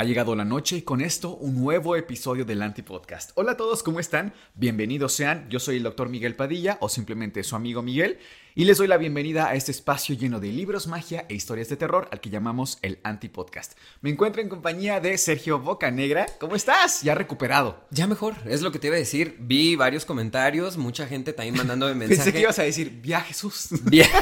Ha llegado la noche y con esto un nuevo episodio del Antipodcast. Hola a todos, ¿cómo están? Bienvenidos sean. Yo soy el doctor Miguel Padilla o simplemente su amigo Miguel y les doy la bienvenida a este espacio lleno de libros, magia e historias de terror al que llamamos el Antipodcast. Me encuentro en compañía de Sergio Bocanegra. ¿Cómo estás? Ya recuperado. Ya mejor, es lo que te iba a decir. Vi varios comentarios, mucha gente también mandándome mensajes. Pensé que ibas a decir, vía Jesús. Bien.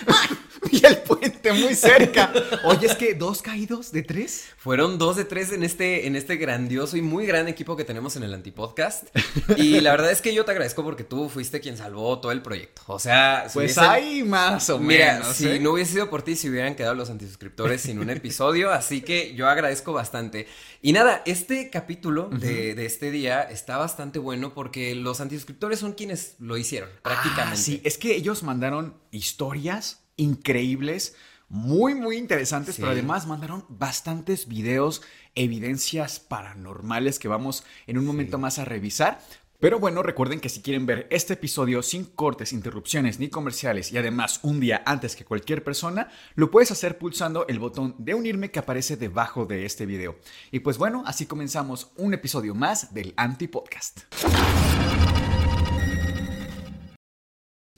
y el puente muy cerca. Oye, es que dos caídos de tres. Fueron dos de tres en este, en este grandioso y muy gran equipo que tenemos en el Antipodcast. Y la verdad es que yo te agradezco porque tú fuiste quien salvó todo el proyecto. O sea, si pues hay más o Mira, menos. si ¿eh? no hubiese sido por ti, se hubieran quedado los antisuscriptores sin un episodio. Así que yo agradezco bastante. Y nada, este capítulo de, de, este día está bastante bueno porque los antisuscriptores son quienes lo hicieron, prácticamente. Ah, sí, es que ellos mandaron historias increíbles, muy, muy interesantes, sí. pero además mandaron bastantes videos, evidencias paranormales que vamos en un momento sí. más a revisar. Pero bueno, recuerden que si quieren ver este episodio sin cortes, interrupciones ni comerciales y además un día antes que cualquier persona, lo puedes hacer pulsando el botón de unirme que aparece debajo de este video. Y pues bueno, así comenzamos un episodio más del Anti-Podcast.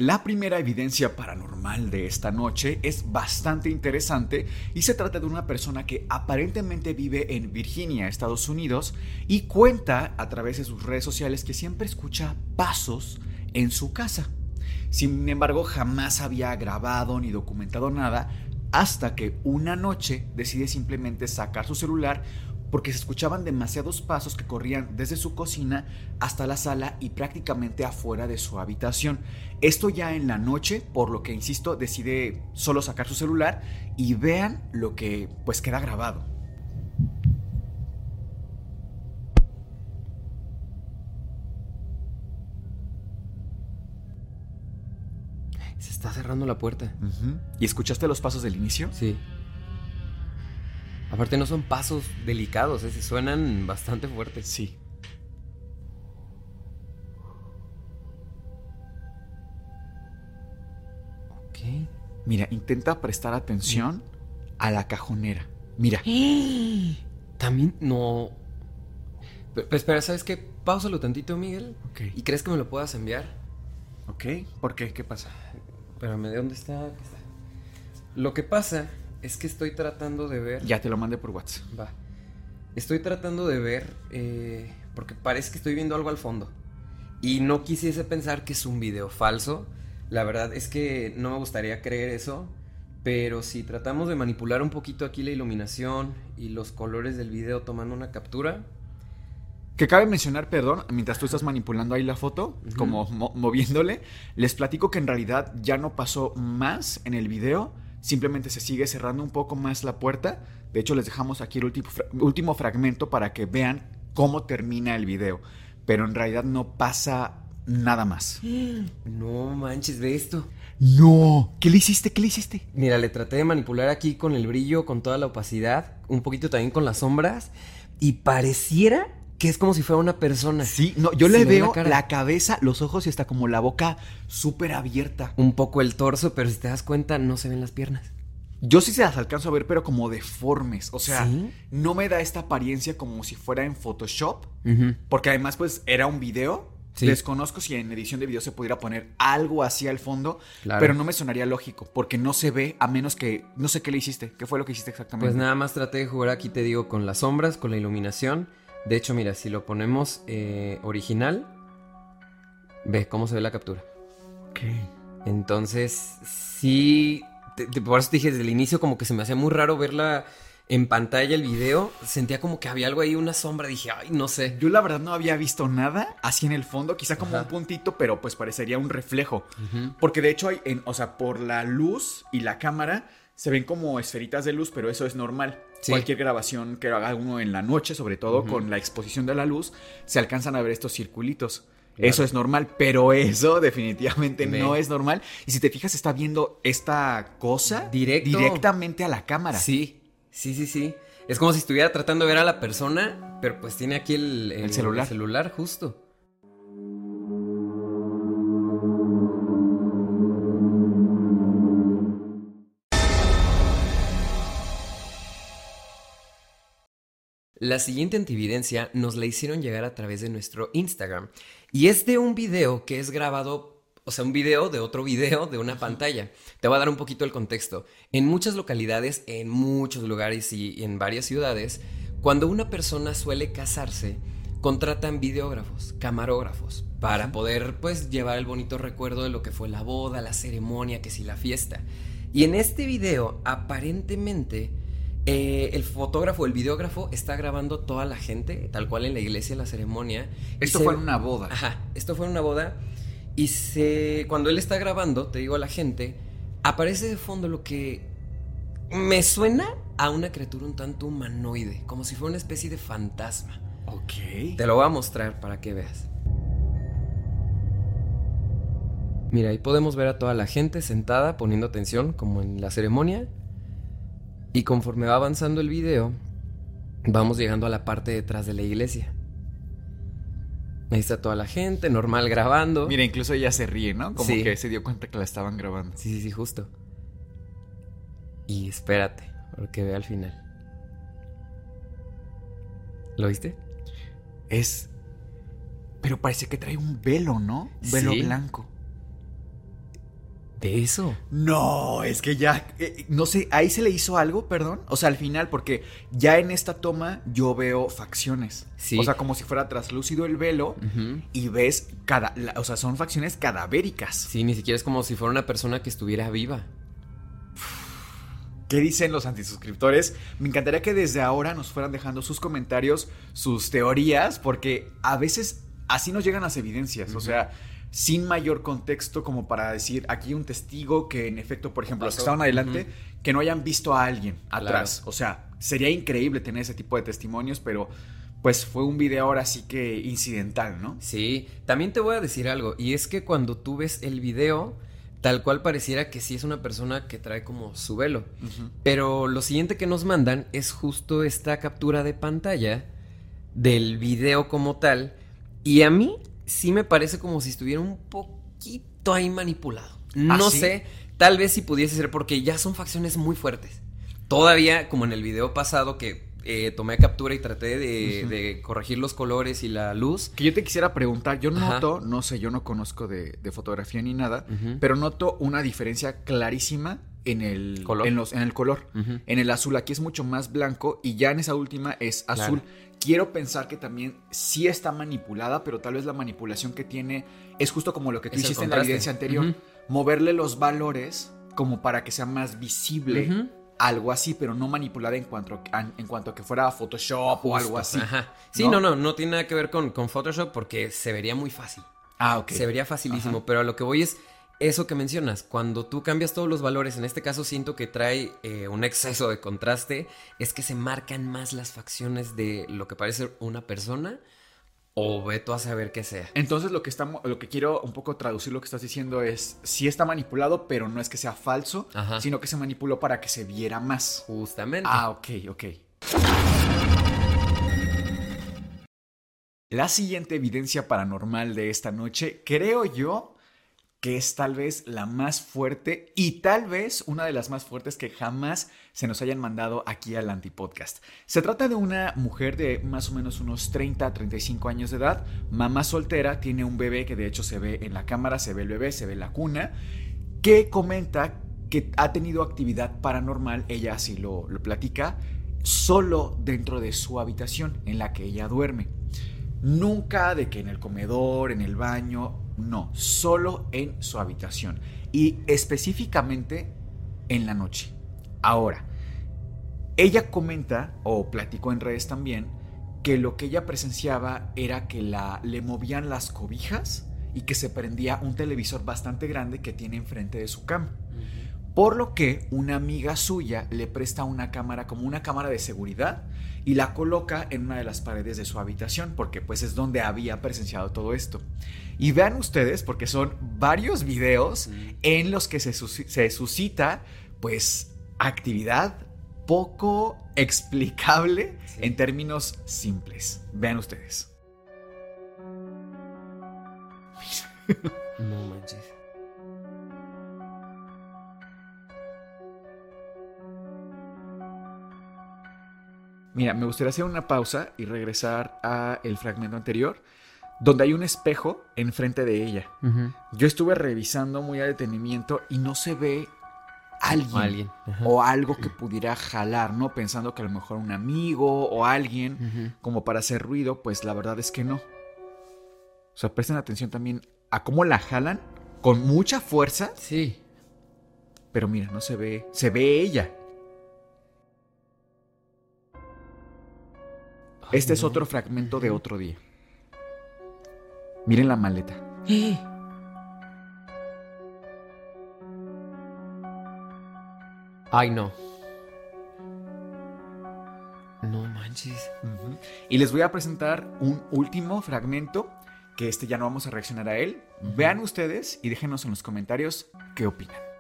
La primera evidencia paranormal de esta noche es bastante interesante y se trata de una persona que aparentemente vive en Virginia, Estados Unidos, y cuenta a través de sus redes sociales que siempre escucha pasos en su casa. Sin embargo, jamás había grabado ni documentado nada hasta que una noche decide simplemente sacar su celular porque se escuchaban demasiados pasos que corrían desde su cocina hasta la sala y prácticamente afuera de su habitación. Esto ya en la noche, por lo que insisto, decide solo sacar su celular y vean lo que pues queda grabado. Se está cerrando la puerta. Uh -huh. ¿Y escuchaste los pasos del inicio? Sí. Aparte no son pasos delicados, ¿eh? suenan bastante fuertes. Sí. Ok. Mira, intenta prestar atención sí. a la cajonera. Mira. También no. Pero, pero, espera, ¿sabes qué? Páusalo tantito, Miguel. Ok. ¿Y crees que me lo puedas enviar? Ok. ¿Por qué? ¿Qué pasa? Espérame, ¿de dónde está? está? Lo que pasa es que estoy tratando de ver. Ya te lo mandé por WhatsApp. Va. Estoy tratando de ver. Eh, porque parece que estoy viendo algo al fondo. Y no quisiese pensar que es un video falso. La verdad es que no me gustaría creer eso. Pero si tratamos de manipular un poquito aquí la iluminación y los colores del video tomando una captura. Que cabe mencionar, perdón, mientras tú estás manipulando ahí la foto, uh -huh. como mo moviéndole, les platico que en realidad ya no pasó más en el video simplemente se sigue cerrando un poco más la puerta. De hecho, les dejamos aquí el último, fra último fragmento para que vean cómo termina el video. Pero en realidad no pasa nada más. No manches, ve esto. No. ¿Qué le hiciste? ¿Qué le hiciste? Mira, le traté de manipular aquí con el brillo, con toda la opacidad, un poquito también con las sombras. Y pareciera que es como si fuera una persona. Sí, no, yo le veo la, la, cabeza, los ojos y hasta como la boca súper abierta. Un poco el torso, pero si te das cuenta, no se ven las piernas. Yo sí se las alcanzo a ver, pero como deformes. O sea, ¿Sí? no me da esta apariencia como si fuera en Photoshop. Uh -huh. Porque además, pues, era un video. Sí. Desconozco si en edición de video se pudiera poner algo así al fondo, claro. pero no me sonaría lógico, porque no se ve a menos que. No sé qué le hiciste. ¿Qué fue lo que hiciste exactamente? Pues nada más traté de jugar aquí, te digo, con las sombras, con la iluminación. De hecho, mira, si lo ponemos eh, original, ve cómo se ve la captura. Ok. Entonces, sí. Te, te, por eso te dije desde el inicio, como que se me hacía muy raro verla en pantalla el video. Sentía como que había algo ahí, una sombra. Dije, ay, no sé. Yo la verdad no había visto nada así en el fondo, quizá como Ajá. un puntito, pero pues parecería un reflejo. Uh -huh. Porque de hecho, hay en, o sea, por la luz y la cámara se ven como esferitas de luz, pero eso es normal. Cualquier grabación que haga uno en la noche, sobre todo con la exposición de la luz, se alcanzan a ver estos circulitos. Eso es normal, pero eso definitivamente no es normal. Y si te fijas, está viendo esta cosa directamente a la cámara. Sí, sí, sí, sí. Es como si estuviera tratando de ver a la persona, pero pues tiene aquí el, celular. El celular, justo. La siguiente antividencia nos la hicieron llegar a través de nuestro Instagram y es de un video que es grabado, o sea, un video de otro video de una pantalla. Te voy a dar un poquito el contexto. En muchas localidades, en muchos lugares y en varias ciudades, cuando una persona suele casarse, contratan videógrafos, camarógrafos, para poder pues llevar el bonito recuerdo de lo que fue la boda, la ceremonia, que si la fiesta. Y en este video, aparentemente, eh, el fotógrafo, el videógrafo está grabando toda la gente, tal cual en la iglesia, la ceremonia. Esto fue en una boda. Ajá, esto fue en una boda. Y se, cuando él está grabando, te digo a la gente, aparece de fondo lo que me suena a una criatura un tanto humanoide, como si fuera una especie de fantasma. Ok. Te lo voy a mostrar para que veas. Mira, ahí podemos ver a toda la gente sentada poniendo atención, como en la ceremonia. Y conforme va avanzando el video, vamos llegando a la parte detrás de la iglesia. Ahí está toda la gente, normal grabando. Mira, incluso ella se ríe, ¿no? Como que se dio cuenta que la estaban grabando. Sí, sí, sí, justo. Y espérate, porque ve al final. ¿Lo viste? Es. Pero parece que trae un velo, ¿no? Un velo blanco de eso. No, es que ya, eh, no sé, ahí se le hizo algo, perdón. O sea, al final, porque ya en esta toma yo veo facciones. Sí. O sea, como si fuera traslúcido el velo y ves cada, o sea, son facciones cadavéricas. Sí, ni siquiera es como si fuera una persona que estuviera viva. ¿Qué dicen los antisuscriptores? Me encantaría que desde ahora nos fueran dejando sus comentarios, sus teorías, porque a veces así nos llegan las evidencias. O sea, sin mayor contexto como para decir aquí un testigo que en efecto, por ejemplo, los que estaban adelante, que no hayan visto a alguien atrás. O sea, sería increíble tener ese tipo de testimonios, pero pues fue un video ahora sí que incidental, ¿no? Sí, también te voy a decir algo, y es que cuando tú ves el video, tal cual pareciera que sí es una persona que trae como su velo. Pero lo siguiente que nos mandan es justo esta captura de pantalla del video como tal. Y a mí sí me parece como si estuviera un poquito ahí manipulado. ¿Ah, no sé, tal vez si pudiese ser porque ya son facciones muy fuertes. Todavía, como en el video pasado que eh, tomé captura y traté de, corregir los colores y la luz. Que yo te quisiera preguntar, yo noto, no sé, yo no conozco de, fotografía ni nada, pero noto una diferencia clarísima en el color. En, los, en el color. En el azul aquí es mucho más blanco y ya en esa última es azul. Quiero pensar que también sí está manipulada, pero tal vez la manipulación que tiene es justo como lo que tú hiciste en la evidencia anterior. Moverle los valores como para que sea más visible. Algo así, pero no manipulada en cuanto, en cuanto a que fuera Photoshop o algo así. Sí, ¿no? no, no, tiene nada que ver con, con Photoshop porque se vería muy fácil. Ah, ok. Se vería facilísimo, pero a lo que voy es eso que mencionas, cuando tú cambias todos los valores, en este caso siento que trae eh, un exceso de contraste, es que se marcan más las facciones de lo que parece una persona o veto a saber qué sea. Entonces lo que estamos, lo que quiero un poco traducir lo que estás diciendo es sí está manipulado, pero no es que sea falso, sino que se manipuló para que se viera más. Justamente. Ah, ok, ok. La siguiente evidencia paranormal de esta noche, creo yo, que es tal vez la más fuerte y tal vez una de las más fuertes que jamás se nos hayan mandado aquí al Antipodcast. Se trata de una mujer de más o menos unos 30 a 35 años de edad, mamá soltera, tiene un bebé que de hecho se ve en la cámara, se ve el bebé, se ve la cuna, que comenta que ha tenido actividad paranormal, ella así lo, lo platica, solo dentro de su habitación en la que ella duerme. Nunca de que en el comedor, en el baño, no, solo en su habitación y específicamente en la noche. Ahora, ella comenta, o platicó en redes también, que lo que ella presenciaba era que la, le movían las cobijas y que se prendía un televisor bastante grande que tiene enfrente de su cama. Por lo que una amiga suya le presta una cámara como una cámara de seguridad y la coloca en una de las paredes de su habitación porque pues es donde había presenciado todo esto. Y vean ustedes porque son varios videos en los que se, se suscita pues actividad poco explicable en términos simples. Vean ustedes. No manches. Mira, me gustaría hacer una pausa y regresar a el fragmento anterior, donde hay un espejo enfrente de ella. Yo estuve revisando muy a detenimiento y no se ve alguien, o algo que pudiera jalar, ¿no? Pensando que a lo mejor un amigo o alguien como para hacer ruido, pues la verdad es que no. O sea, presten atención también a cómo la jalan con mucha fuerza. Sí. Pero mira, no se ve, se ve ella. Este es otro fragmento de otro día. Miren la maleta. ¡Eh! Ay, no. No manches. Y les voy a presentar un último fragmento, que este ya no vamos a reaccionar a él. Vean ustedes y déjenos en los comentarios qué opinan.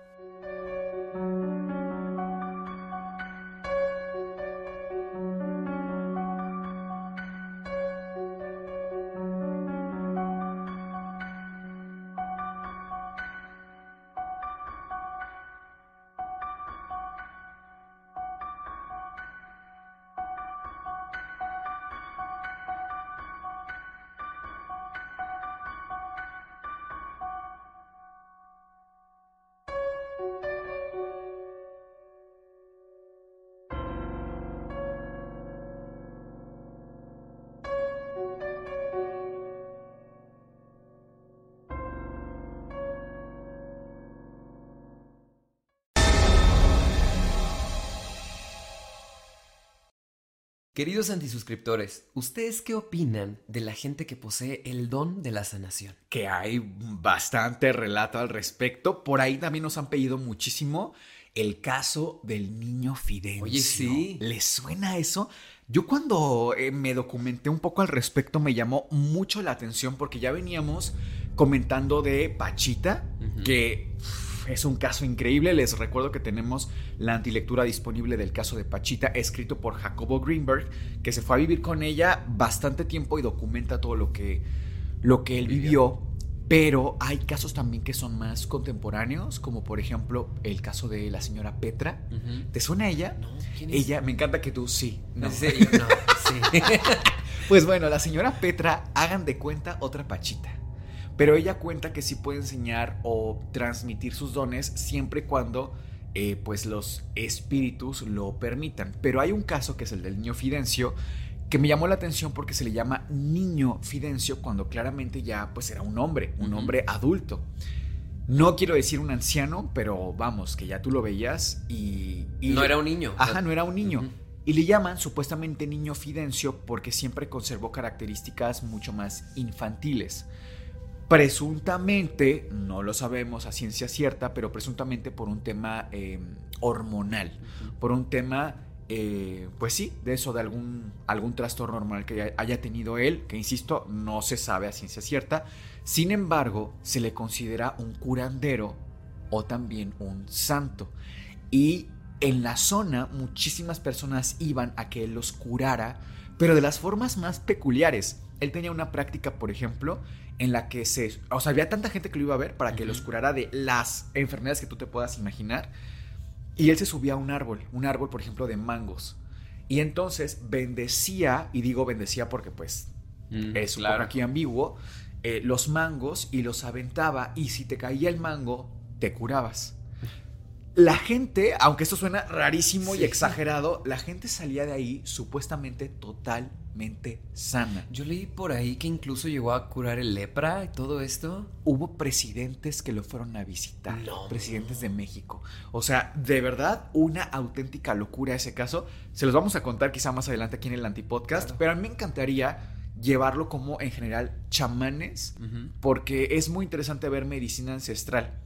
Antisuscriptores, ¿ustedes qué opinan de la gente que posee el don de la sanación? Que hay bastante relato al respecto. Por ahí también nos han pedido muchísimo el caso del niño Fidencio. Oye, sí. ¿Les suena eso? Yo cuando eh, me documenté un poco al respecto me llamó mucho la atención porque ya veníamos comentando de Pachita, que es un caso increíble. Les recuerdo que tenemos la antilectura disponible del caso de Pachita, escrito por Jacobo Greenberg, que se fue a vivir con ella bastante tiempo y documenta todo lo que, lo que él vivió. Pero hay casos también que son más contemporáneos, como por ejemplo el caso de la señora Petra. ¿Te suena ella? No, Ella, me encanta que tú sí. No. ¿En serio? No, sí. pues bueno, la señora Petra, hagan de cuenta otra Pachita. Pero ella cuenta que sí puede enseñar o transmitir sus dones siempre y cuando eh, pues los espíritus lo permitan. Pero hay un caso que es el del niño Fidencio que me llamó la atención porque se le llama niño Fidencio cuando claramente ya pues era un hombre, un hombre adulto. No quiero decir un anciano, pero vamos, que ya tú lo veías y... no era un niño. Ajá, no era un niño. Y le llaman supuestamente niño Fidencio porque siempre conservó características mucho más infantiles. Presuntamente, no lo sabemos a ciencia cierta, pero presuntamente por un tema eh, hormonal, por un tema, eh, pues sí, de eso, de algún, algún trastorno hormonal que haya tenido él, que insisto, no se sabe a ciencia cierta. Sin embargo, se le considera un curandero o también un santo. Y en la zona muchísimas personas iban a que él los curara, pero de las formas más peculiares. Él tenía una práctica, por ejemplo, en la que se... O sea, había tanta gente que lo iba a ver para que los curara de las enfermedades que tú te puedas imaginar. Y él se subía a un árbol, un árbol, por ejemplo, de mangos. Y entonces bendecía, y digo bendecía porque pues mm, es un poco aquí ambiguo, eh, los mangos y los aventaba. Y si te caía el mango, te curabas. La gente, aunque esto suena rarísimo y exagerado, la gente salía de ahí supuestamente totalmente sana. Yo leí por ahí que incluso llegó a curar el lepra y todo esto. Hubo presidentes que lo fueron a visitar, presidentes de México. O sea, de verdad, una auténtica locura ese caso. Se los vamos a contar quizá más adelante aquí en el Antipodcast, pero a mí me encantaría llevarlo como en general chamanes, porque es muy interesante ver medicina ancestral.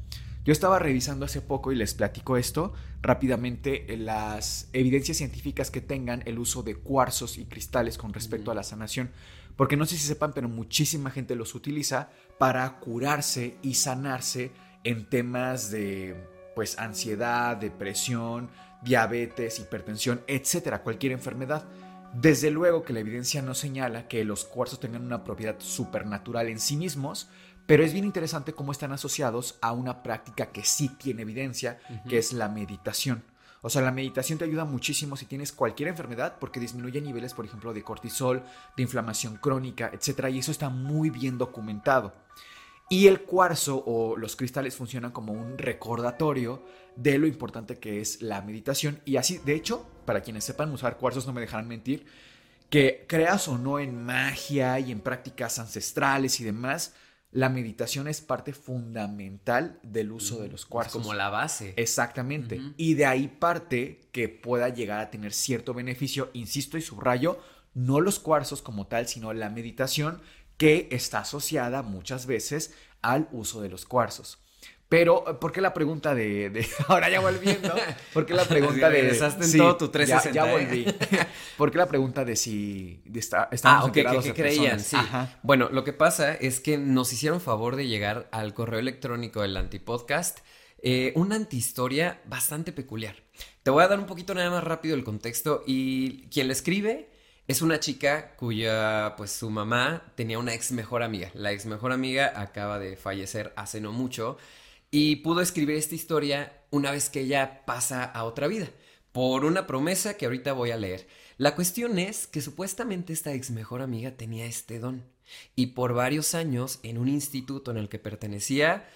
Yo estaba revisando hace poco y les platico esto rápidamente, eh, las evidencias científicas que tengan el uso de cuarzos y cristales con respecto a la sanación. Porque no sé si sepan, pero muchísima gente los utiliza para curarse y sanarse en temas de pues ansiedad, depresión, diabetes, hipertensión, etcétera, cualquier enfermedad. Desde luego que la evidencia no señala que los cuarzos tengan una propiedad supernatural en sí mismos, pero es bien interesante cómo están asociados a una práctica que sí tiene evidencia, que es la meditación. O sea, la meditación te ayuda muchísimo si tienes cualquier enfermedad porque disminuye niveles, por ejemplo, de cortisol, de inflamación crónica, etc. Y eso está muy bien documentado. Y el cuarzo o los cristales funcionan como un recordatorio de lo importante que es la meditación. Y así, de hecho, para quienes sepan usar cuarzos no me dejarán mentir, que creas o no en magia y en prácticas ancestrales y demás, la meditación es parte fundamental del uso de los cuarzos. como la base. Exactamente. Y de ahí parte que pueda llegar a tener cierto beneficio, insisto y subrayo, no los cuarzos como tal, sino la meditación que está asociada muchas veces al uso de los cuarzos. Pero, ¿por qué la pregunta de, ahora ya volviendo? ¿Por qué la pregunta de en todo tu 360? Ya, ¿eh? volví. ¿Por qué la pregunta de si está, ah, ok, ¿qué, creían? Sí. Bueno, lo que pasa es que nos hicieron favor de llegar al correo electrónico del antipodcast eh, una antihistoria bastante peculiar. Te voy a dar un poquito nada más rápido el contexto y quien le escribe es una chica cuya, pues su mamá tenía una ex mejor amiga. La ex mejor amiga acaba de fallecer hace no mucho y pudo escribir esta historia una vez que ella pasa a otra vida, por una promesa que ahorita voy a leer. La cuestión es que supuestamente esta ex mejor amiga tenía este don, y por varios años en un instituto en el que pertenecía,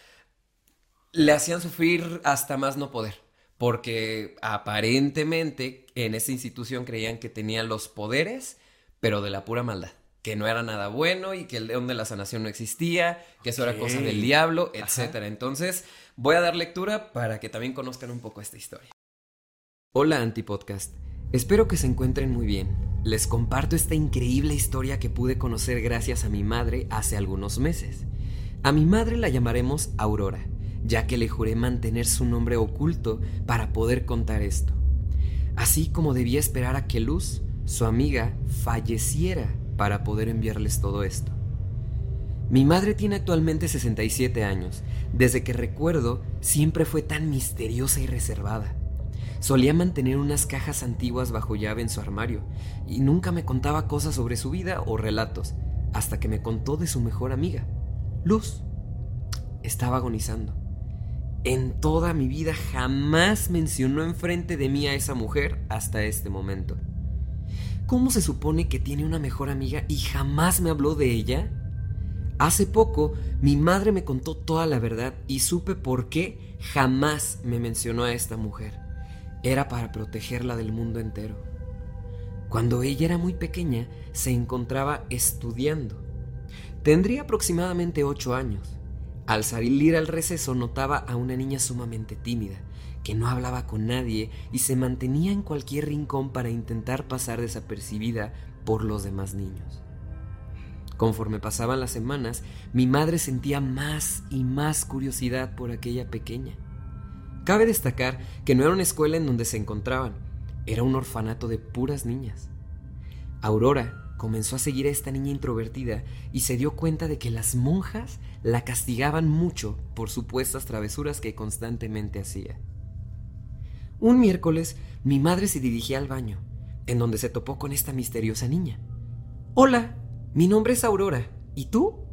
le hacían sufrir hasta más no poder, porque aparentemente en esa institución creían que tenía los poderes, pero de la pura maldad que no era nada bueno y que el león de la sanación no existía, que eso era cosa del diablo, etc. Entonces, voy a dar lectura para que también conozcan un poco esta historia. Hola Antipodcast, espero que se encuentren muy bien. Les comparto esta increíble historia que pude conocer gracias a mi madre hace algunos meses. A mi madre la llamaremos Aurora, ya que le juré mantener su nombre oculto para poder contar esto. Así como debía esperar a que Luz, su amiga, falleciera para poder enviarles todo esto. Mi madre tiene actualmente 67 años. Desde que recuerdo, siempre fue tan misteriosa y reservada. Solía mantener unas cajas antiguas bajo llave en su armario y nunca me contaba cosas sobre su vida o relatos, hasta que me contó de su mejor amiga, Luz. Estaba agonizando. En toda mi vida jamás mencionó enfrente de mí a esa mujer hasta este momento. ¿Cómo se supone que tiene una mejor amiga y jamás me habló de ella? Hace poco mi madre me contó toda la verdad y supe por qué jamás me mencionó a esta mujer. Era para protegerla del mundo entero. Cuando ella era muy pequeña se encontraba estudiando. Tendría aproximadamente ocho años. Al salir al receso notaba a una niña sumamente tímida, que no hablaba con nadie y se mantenía en cualquier rincón para intentar pasar desapercibida por los demás niños. Conforme pasaban las semanas, mi madre sentía más y más curiosidad por aquella pequeña. Cabe destacar que no era una escuela en donde se encontraban, era un orfanato de puras niñas. Aurora comenzó a seguir a esta niña introvertida y se dio cuenta de que las monjas la castigaban mucho por supuestas travesuras que constantemente hacía. Un miércoles, mi madre se dirigía al baño, en donde se topó con esta misteriosa niña. Hola, mi nombre es Aurora. ¿Y tú?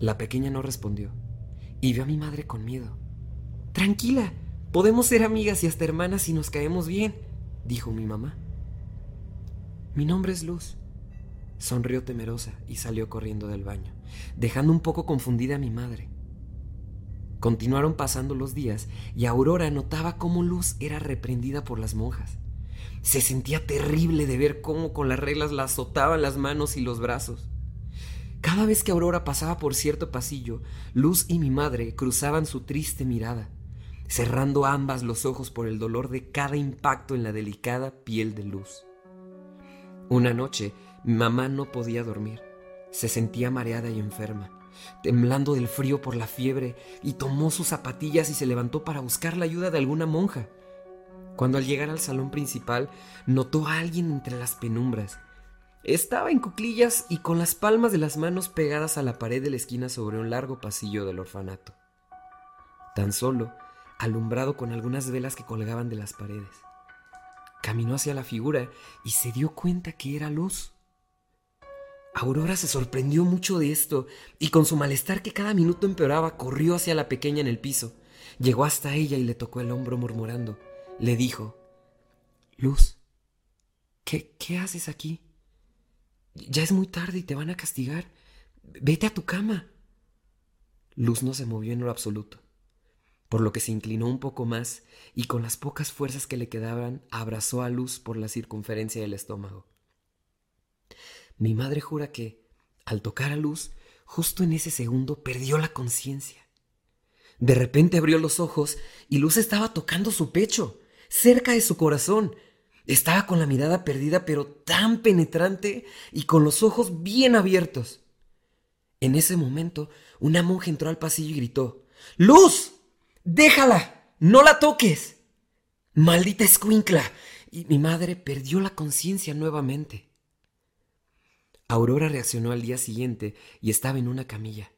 La pequeña no respondió, y vio a mi madre con miedo. Tranquila, podemos ser amigas y hasta hermanas si nos caemos bien, dijo mi mamá. Mi nombre es Luz. Sonrió temerosa y salió corriendo del baño, dejando un poco confundida a mi madre. Continuaron pasando los días y Aurora notaba cómo Luz era reprendida por las monjas. Se sentía terrible de ver cómo con las reglas la azotaban las manos y los brazos. Cada vez que Aurora pasaba por cierto pasillo, Luz y mi madre cruzaban su triste mirada, cerrando ambas los ojos por el dolor de cada impacto en la delicada piel de Luz. Una noche, mi mamá no podía dormir. Se sentía mareada y enferma temblando del frío por la fiebre, y tomó sus zapatillas y se levantó para buscar la ayuda de alguna monja. Cuando al llegar al salón principal, notó a alguien entre las penumbras. Estaba en cuclillas y con las palmas de las manos pegadas a la pared de la esquina sobre un largo pasillo del orfanato. Tan solo, alumbrado con algunas velas que colgaban de las paredes. Caminó hacia la figura y se dio cuenta que era luz. Aurora se sorprendió mucho de esto y con su malestar que cada minuto empeoraba corrió hacia la pequeña en el piso. Llegó hasta ella y le tocó el hombro murmurando. Le dijo, Luz, ¿qué, qué haces aquí? Ya es muy tarde y te van a castigar. Vete a tu cama. Luz no se movió en lo absoluto, por lo que se inclinó un poco más y con las pocas fuerzas que le quedaban abrazó a Luz por la circunferencia del estómago. Mi madre jura que, al tocar a Luz, justo en ese segundo perdió la conciencia. De repente abrió los ojos y Luz estaba tocando su pecho, cerca de su corazón. Estaba con la mirada perdida, pero tan penetrante y con los ojos bien abiertos. En ese momento, una monja entró al pasillo y gritó: ¡Luz! ¡Déjala! ¡No la toques! ¡Maldita escuincla! Y mi madre perdió la conciencia nuevamente. Aurora reaccionó al día siguiente y estaba en una camilla.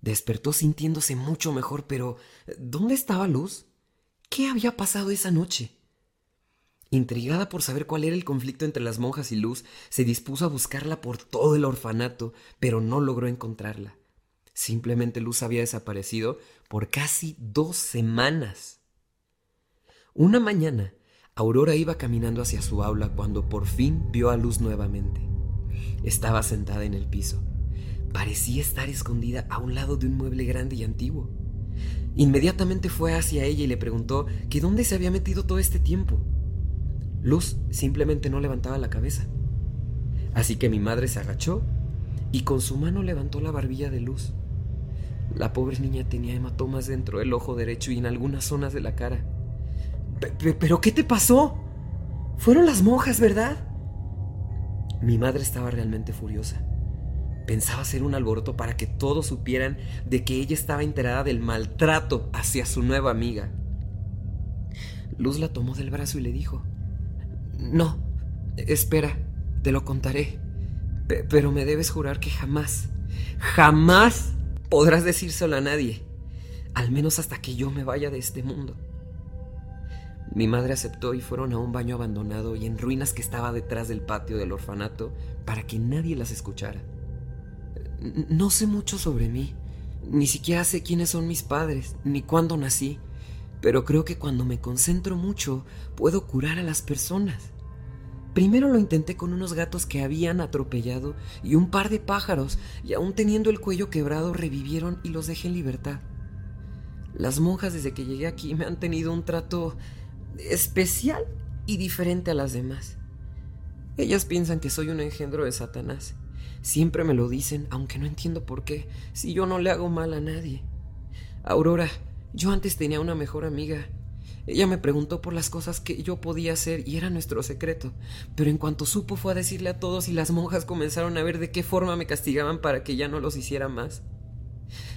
Despertó sintiéndose mucho mejor, pero ¿dónde estaba Luz? ¿Qué había pasado esa noche? Intrigada por saber cuál era el conflicto entre las monjas y Luz, se dispuso a buscarla por todo el orfanato, pero no logró encontrarla. Simplemente Luz había desaparecido por casi dos semanas. Una mañana, Aurora iba caminando hacia su aula cuando por fin vio a Luz nuevamente. Estaba sentada en el piso. Parecía estar escondida a un lado de un mueble grande y antiguo. Inmediatamente fue hacia ella y le preguntó que dónde se había metido todo este tiempo. Luz simplemente no levantaba la cabeza. Así que mi madre se agachó y con su mano levantó la barbilla de Luz. La pobre niña tenía hematomas dentro del ojo derecho y en algunas zonas de la cara. ¿Pero qué te pasó? Fueron las monjas, ¿verdad? Mi madre estaba realmente furiosa. Pensaba hacer un alboroto para que todos supieran de que ella estaba enterada del maltrato hacia su nueva amiga. Luz la tomó del brazo y le dijo, No, espera, te lo contaré, pero me debes jurar que jamás, jamás podrás decírselo a nadie, al menos hasta que yo me vaya de este mundo. Mi madre aceptó y fueron a un baño abandonado y en ruinas que estaba detrás del patio del orfanato para que nadie las escuchara. No sé mucho sobre mí, ni siquiera sé quiénes son mis padres, ni cuándo nací, pero creo que cuando me concentro mucho puedo curar a las personas. Primero lo intenté con unos gatos que habían atropellado y un par de pájaros, y aún teniendo el cuello quebrado revivieron y los dejé en libertad. Las monjas desde que llegué aquí me han tenido un trato especial y diferente a las demás. Ellas piensan que soy un engendro de Satanás. Siempre me lo dicen, aunque no entiendo por qué, si yo no le hago mal a nadie. Aurora, yo antes tenía una mejor amiga. Ella me preguntó por las cosas que yo podía hacer y era nuestro secreto, pero en cuanto supo fue a decirle a todos y las monjas comenzaron a ver de qué forma me castigaban para que ya no los hiciera más.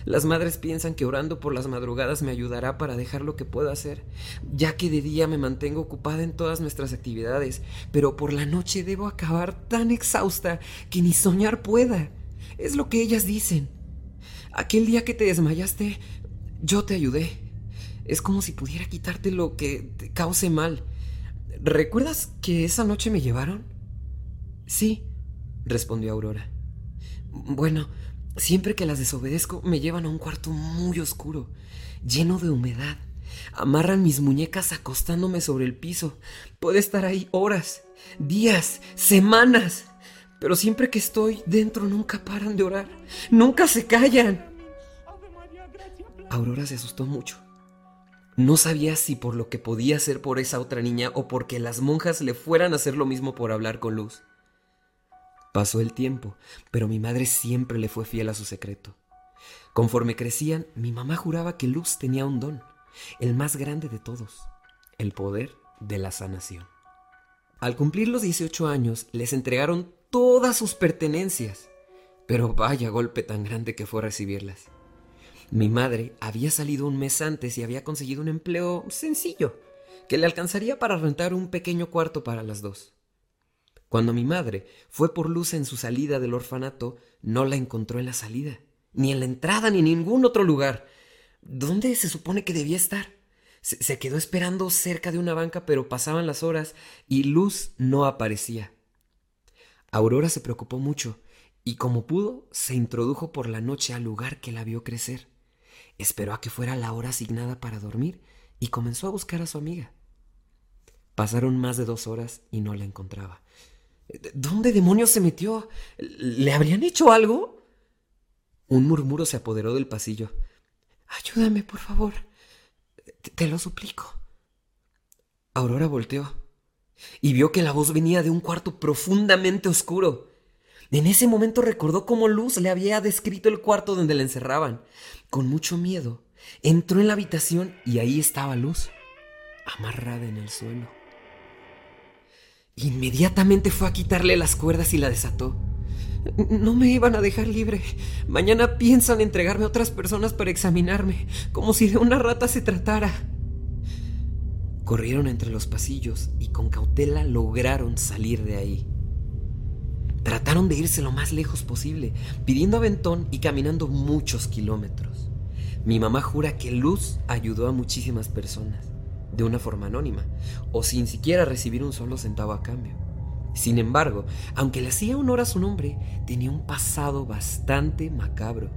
Las madres piensan que orando por las madrugadas me ayudará para dejar lo que puedo hacer, ya que de día me mantengo ocupada en todas nuestras actividades, pero por la noche debo acabar tan exhausta que ni soñar pueda. Es lo que ellas dicen. Aquel día que te desmayaste, yo te ayudé. Es como si pudiera quitarte lo que te cause mal. ¿Recuerdas que esa noche me llevaron? Sí, respondió Aurora. Bueno, Siempre que las desobedezco me llevan a un cuarto muy oscuro, lleno de humedad. Amarran mis muñecas acostándome sobre el piso. Puedo estar ahí horas, días, semanas. Pero siempre que estoy dentro nunca paran de orar. Nunca se callan. Aurora se asustó mucho. No sabía si por lo que podía hacer por esa otra niña o porque las monjas le fueran a hacer lo mismo por hablar con Luz. Pasó el tiempo, pero mi madre siempre le fue fiel a su secreto. Conforme crecían, mi mamá juraba que Luz tenía un don, el más grande de todos, el poder de la sanación. Al cumplir los 18 años, les entregaron todas sus pertenencias. Pero vaya golpe tan grande que fue recibirlas. Mi madre había salido un mes antes y había conseguido un empleo sencillo, que le alcanzaría para rentar un pequeño cuarto para las dos. Cuando mi madre fue por luz en su salida del orfanato, no la encontró en la salida, ni en la entrada, ni en ningún otro lugar. ¿Dónde se supone que debía estar? Se, quedó esperando cerca de una banca, pero pasaban las horas y Luz no aparecía. Aurora se preocupó mucho y como pudo, se introdujo por la noche al lugar que la vio crecer. Esperó a que fuera la hora asignada para dormir y comenzó a buscar a su amiga. Pasaron más de dos horas y no la encontraba. ¿Dónde demonios se metió? ¿Le habrían hecho algo? Un murmuro se apoderó del pasillo. Ayúdame, por favor. Te, lo suplico. Aurora volteó y vio que la voz venía de un cuarto profundamente oscuro. En ese momento recordó cómo Luz le había descrito el cuarto donde la encerraban. Con mucho miedo, entró en la habitación y ahí estaba Luz, amarrada en el suelo. Inmediatamente fue a quitarle las cuerdas y la desató. No me iban a dejar libre. Mañana piensan entregarme a otras personas para examinarme, como si de una rata se tratara. Corrieron entre los pasillos y con cautela lograron salir de ahí. Trataron de irse lo más lejos posible, pidiendo aventón y caminando muchos kilómetros. Mi mamá jura que Luz ayudó a muchísimas personas, de una forma anónima, o sin siquiera recibir un solo centavo a cambio. Sin embargo, aunque le hacía honor a su nombre, tenía un pasado bastante macabro.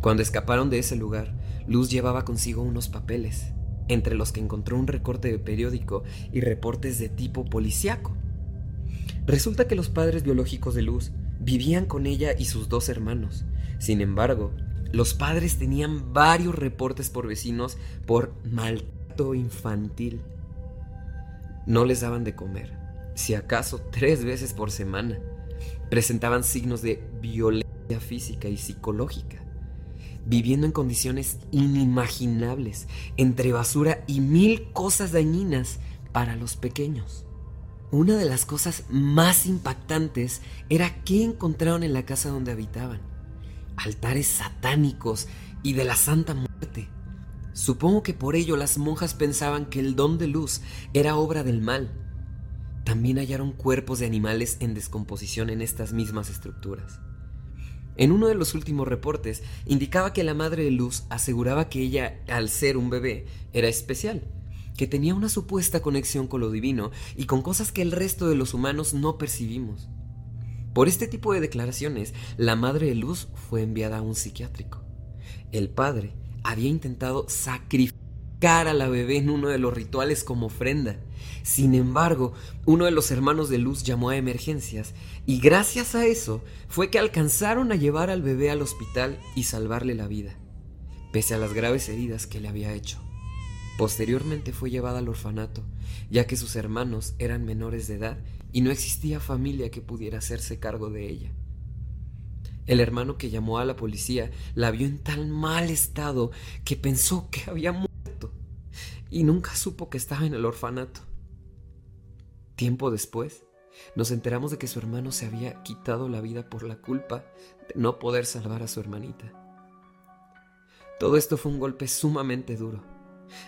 Cuando escaparon de ese lugar, Luz llevaba consigo unos papeles, entre los que encontró un recorte de periódico y reportes de tipo policiaco. Resulta que los padres biológicos de Luz vivían con ella y sus dos hermanos. Sin embargo, los padres tenían varios reportes por vecinos por infantil. No les daban de comer, si acaso tres veces por semana. Presentaban signos de violencia física y psicológica, viviendo en condiciones inimaginables, entre basura y mil cosas dañinas para los pequeños. Una de las cosas más impactantes era qué encontraron en la casa donde habitaban. Altares satánicos y de la Santa Muerte. Supongo que por ello las monjas pensaban que el don de luz era obra del mal también hallaron cuerpos de animales en descomposición en estas mismas estructuras. En uno de los últimos reportes indicaba que la madre de Luz aseguraba que ella, al ser un bebé, era especial, que tenía una supuesta conexión con lo divino y con cosas que el resto de los humanos no percibimos. Por este tipo de declaraciones, la madre de Luz fue enviada a un psiquiátrico. El padre había intentado sacrificar a la bebé en uno de los rituales como ofrenda, sin embargo, uno de los hermanos de Luz llamó a emergencias y gracias a eso fue que alcanzaron a llevar al bebé al hospital y salvarle la vida, pese a las graves heridas que le había hecho. Posteriormente fue llevada al orfanato, ya que sus hermanos eran menores de edad y no existía familia que pudiera hacerse cargo de ella. El hermano que llamó a la policía la vio en tan mal estado que pensó que había muerto y nunca supo que estaba en el orfanato. Tiempo después, nos enteramos de que su hermano se había quitado la vida por la culpa de no poder salvar a su hermanita. Todo esto fue un golpe sumamente duro.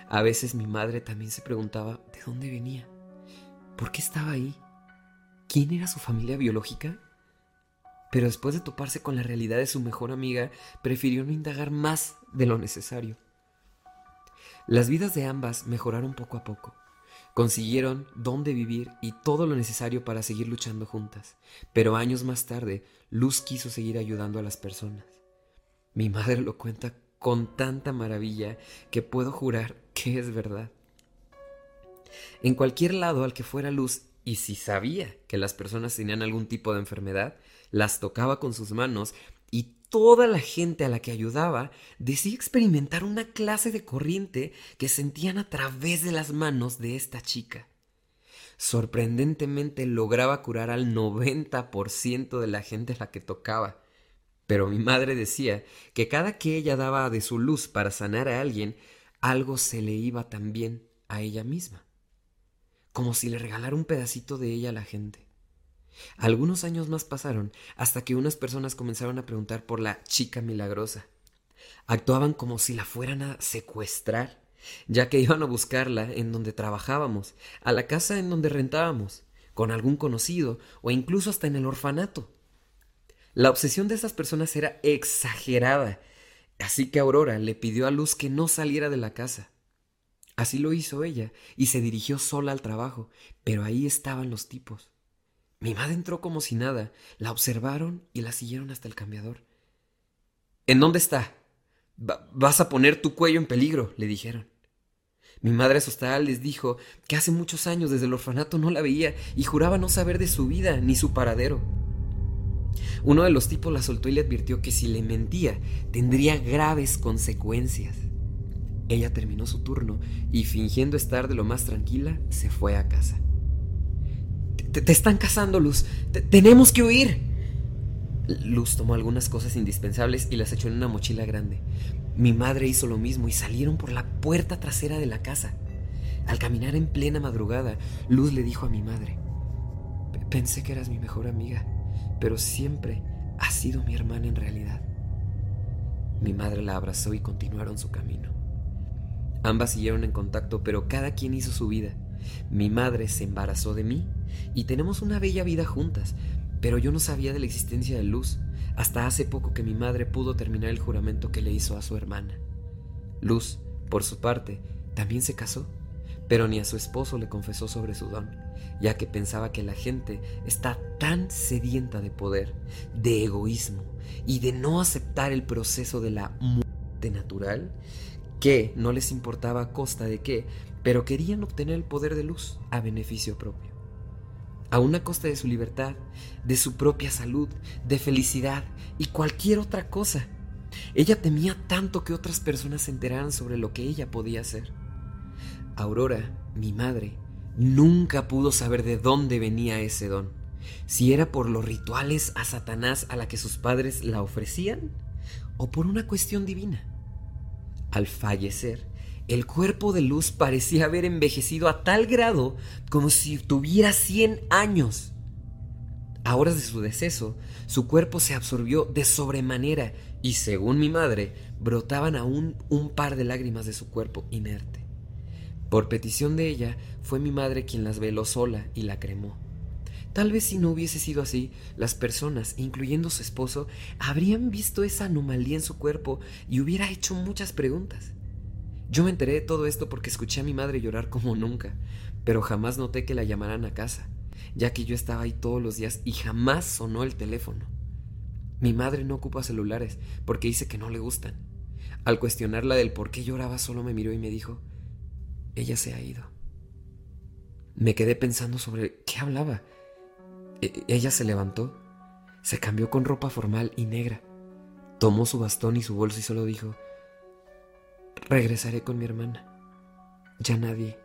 A veces mi madre también se preguntaba de dónde venía, por qué estaba ahí, quién era su familia biológica. Pero después de toparse con la realidad de su mejor amiga, prefirió no indagar más de lo necesario. Las vidas de ambas mejoraron poco a poco. Consiguieron dónde vivir y todo lo necesario para seguir luchando juntas, pero años más tarde Luz quiso seguir ayudando a las personas. Mi madre lo cuenta con tanta maravilla que puedo jurar que es verdad. En cualquier lado al que fuera Luz, y si sabía que las personas tenían algún tipo de enfermedad, las tocaba con sus manos y toda la gente a la que ayudaba decía experimentar una clase de corriente que sentían a través de las manos de esta chica. Sorprendentemente lograba curar al 90% de la gente a la que tocaba. Pero mi madre decía que cada que ella daba de su luz para sanar a alguien, algo se le iba también a ella misma, como si le regalara un pedacito de ella a la gente. Algunos años más pasaron hasta que unas personas comenzaron a preguntar por la chica milagrosa. Actuaban como si la fueran a secuestrar, ya que iban a buscarla en donde trabajábamos, a la casa en donde rentábamos, con algún conocido o incluso hasta en el orfanato. La obsesión de esas personas era exagerada, así que Aurora le pidió a Luz que no saliera de la casa. Así lo hizo ella y se dirigió sola al trabajo, pero ahí estaban los tipos. Mi madre entró como si nada, la observaron y la siguieron hasta el cambiador. ¿En dónde está? vas a poner tu cuello en peligro, le dijeron. Mi madre asustada les dijo que hace muchos años desde el orfanato no la veía y juraba no saber de su vida ni su paradero. Uno de los tipos la soltó y le advirtió que si le mentía tendría graves consecuencias. Ella terminó su turno y fingiendo estar de lo más tranquila, se fue a casa. Te, están cazando, Luz. tenemos que huir. Luz tomó algunas cosas indispensables y las echó en una mochila grande. Mi madre hizo lo mismo y salieron por la puerta trasera de la casa. Al caminar en plena madrugada, Luz le dijo a mi madre, pensé que eras mi mejor amiga, pero siempre has sido mi hermana en realidad. Mi madre la abrazó y continuaron su camino. Ambas siguieron en contacto, pero cada quien hizo su vida. Mi madre se embarazó de mí y tenemos una bella vida juntas, pero yo no sabía de la existencia de Luz hasta hace poco que mi madre pudo terminar el juramento que le hizo a su hermana. Luz, por su parte, también se casó, pero ni a su esposo le confesó sobre su don, ya que pensaba que la gente está tan sedienta de poder, de egoísmo y de no aceptar el proceso de la muerte natural, que no les importaba a costa de qué, pero querían obtener el poder de luz a beneficio propio. A una costa de su libertad, de su propia salud, de felicidad y cualquier otra cosa. Ella temía tanto que otras personas se enteraran sobre lo que ella podía hacer. Aurora, mi madre, nunca pudo saber de dónde venía ese don. Si era por los rituales a Satanás a la que sus padres la ofrecían o por una cuestión divina. Al fallecer, el cuerpo de Luz parecía haber envejecido a tal grado como si tuviera 100 años. A horas de su deceso, su cuerpo se absorbió de sobremanera y, según mi madre, brotaban aún un par de lágrimas de su cuerpo inerte. Por petición de ella, fue mi madre quien las veló sola y la cremó. Tal vez si no hubiese sido así, las personas, incluyendo su esposo, habrían visto esa anomalía en su cuerpo y hubiera hecho muchas preguntas. Yo me enteré de todo esto porque escuché a mi madre llorar como nunca, pero jamás noté que la llamaran a casa, ya que yo estaba ahí todos los días y jamás sonó el teléfono. Mi madre no ocupa celulares porque dice que no le gustan. Al cuestionarla del por qué lloraba, solo me miró y me dijo, ella se ha ido. Me quedé pensando sobre qué hablaba. E-, ella se levantó, se cambió con ropa formal y negra, tomó su bastón y su bolso y solo dijo, Regresaré con mi hermana. Ya nadie,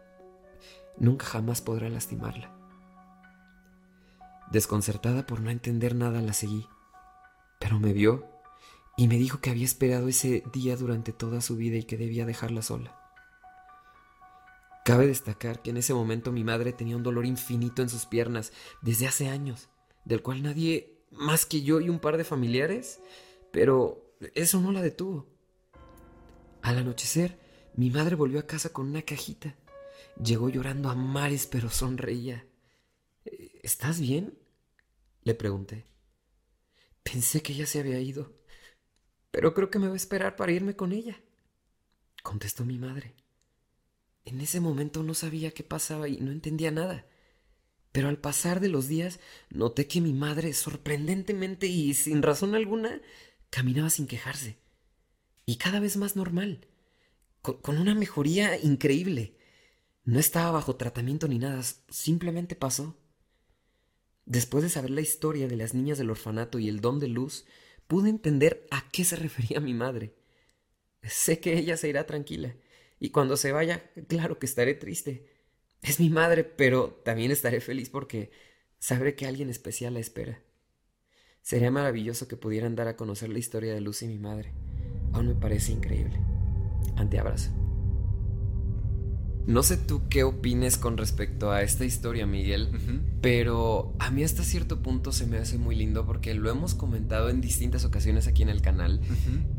nunca jamás podrá lastimarla. Desconcertada por no entender nada, la seguí, pero me vio y me dijo que había esperado ese día durante toda su vida y que debía dejarla sola. Cabe destacar que en ese momento mi madre tenía un dolor infinito en sus piernas desde hace años, del cual nadie más que yo y un par de familiares, pero eso no la detuvo. Al anochecer, mi madre volvió a casa con una cajita. Llegó llorando a mares, pero sonreía. ¿Estás bien? Le pregunté. Pensé que ella se había ido, pero creo que me va a esperar para irme con ella, contestó mi madre. En ese momento no sabía qué pasaba y no entendía nada. Pero al pasar de los días noté que mi madre, sorprendentemente y sin razón alguna, caminaba sin quejarse y cada vez más normal, con, una mejoría increíble. No estaba bajo tratamiento ni nada, simplemente pasó. Después de saber la historia de las niñas del orfanato y el don de luz, pude entender a qué se refería mi madre. Sé que ella se irá tranquila, y cuando se vaya, claro que estaré triste. Es mi madre, pero también estaré feliz porque sabré que alguien especial la espera. Sería maravilloso que pudieran dar a conocer la historia de Luz y mi madre aún me parece increíble. Anteabrazo. No sé tú qué opines con respecto a esta historia, Miguel, pero a mí hasta cierto punto se me hace muy lindo porque lo hemos comentado en distintas ocasiones aquí en el canal,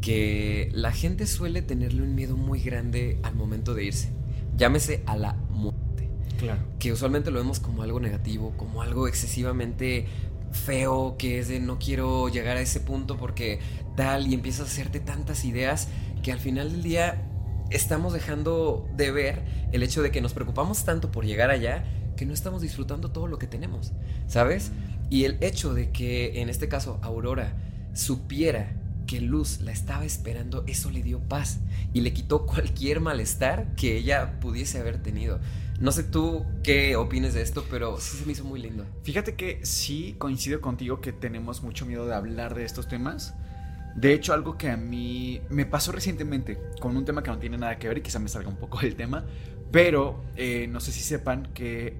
que la gente suele tenerle un miedo muy grande al momento de irse. Llámese a la muerte. Claro. Que usualmente lo vemos como algo negativo, como algo excesivamente feo, que es de no quiero llegar a ese punto porque tal, y empiezas a hacerte tantas ideas que al final del día estamos dejando de ver el hecho de que nos preocupamos tanto por llegar allá que no estamos disfrutando todo lo que tenemos, ¿sabes? Y el hecho de que en este caso Aurora supiera que Luz la estaba esperando, eso le dio paz y le quitó cualquier malestar que ella pudiese haber tenido. No sé tú qué opines de esto, pero sí se me hizo muy lindo. Fíjate que sí coincido contigo que tenemos mucho miedo de hablar de estos temas de hecho, algo que a mí me pasó recientemente con un tema que no tiene nada que ver y quizá me salga un poco del tema, pero eh, no sé si sepan que